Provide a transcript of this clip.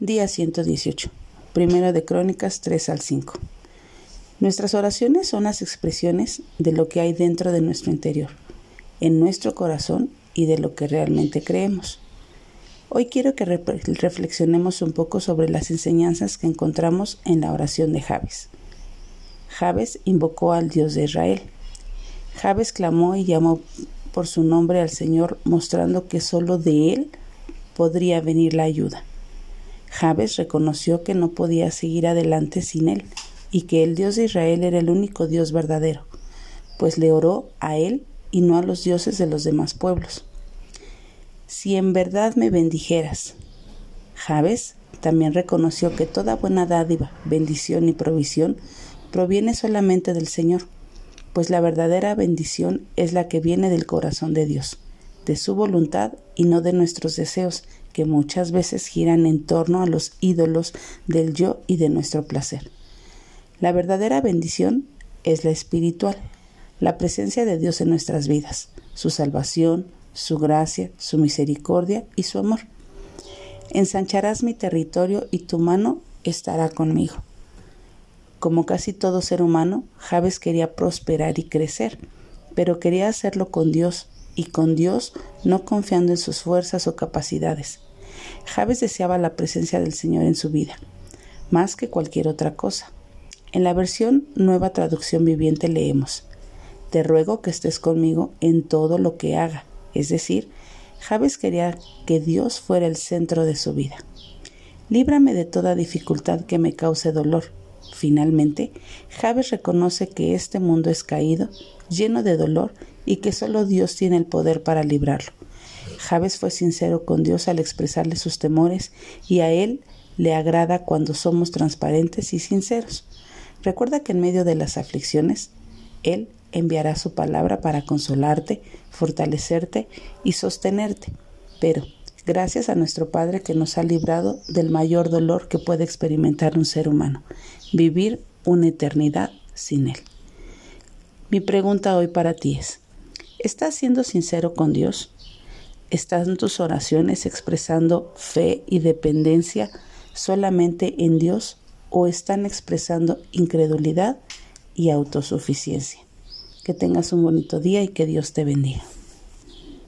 Día 118. Primero de Crónicas 3 al 5. Nuestras oraciones son las expresiones de lo que hay dentro de nuestro interior, en nuestro corazón y de lo que realmente creemos. Hoy quiero que reflexionemos un poco sobre las enseñanzas que encontramos en la oración de Javes. Javes invocó al Dios de Israel. Javes clamó y llamó por su nombre al Señor, mostrando que solo de Él podría venir la ayuda. Jabes reconoció que no podía seguir adelante sin él y que el Dios de Israel era el único Dios verdadero, pues le oró a él y no a los dioses de los demás pueblos. Si en verdad me bendijeras. Jabes también reconoció que toda buena dádiva, bendición y provisión proviene solamente del Señor, pues la verdadera bendición es la que viene del corazón de Dios de su voluntad y no de nuestros deseos, que muchas veces giran en torno a los ídolos del yo y de nuestro placer. La verdadera bendición es la espiritual, la presencia de Dios en nuestras vidas, su salvación, su gracia, su misericordia y su amor. Ensancharás mi territorio y tu mano estará conmigo. Como casi todo ser humano, Javes quería prosperar y crecer, pero quería hacerlo con Dios, y con Dios, no confiando en sus fuerzas o capacidades. Javes deseaba la presencia del Señor en su vida, más que cualquier otra cosa. En la versión Nueva Traducción Viviente leemos, Te ruego que estés conmigo en todo lo que haga, es decir, Javes quería que Dios fuera el centro de su vida. Líbrame de toda dificultad que me cause dolor. Finalmente, Javes reconoce que este mundo es caído, lleno de dolor y que solo Dios tiene el poder para librarlo. Javes fue sincero con Dios al expresarle sus temores y a él le agrada cuando somos transparentes y sinceros. Recuerda que en medio de las aflicciones, Él enviará su palabra para consolarte, fortalecerte y sostenerte. Pero, gracias a nuestro Padre que nos ha librado del mayor dolor que puede experimentar un ser humano, vivir una eternidad sin Él. Mi pregunta hoy para ti es, ¿Estás siendo sincero con Dios? ¿Están tus oraciones expresando fe y dependencia solamente en Dios o están expresando incredulidad y autosuficiencia? Que tengas un bonito día y que Dios te bendiga.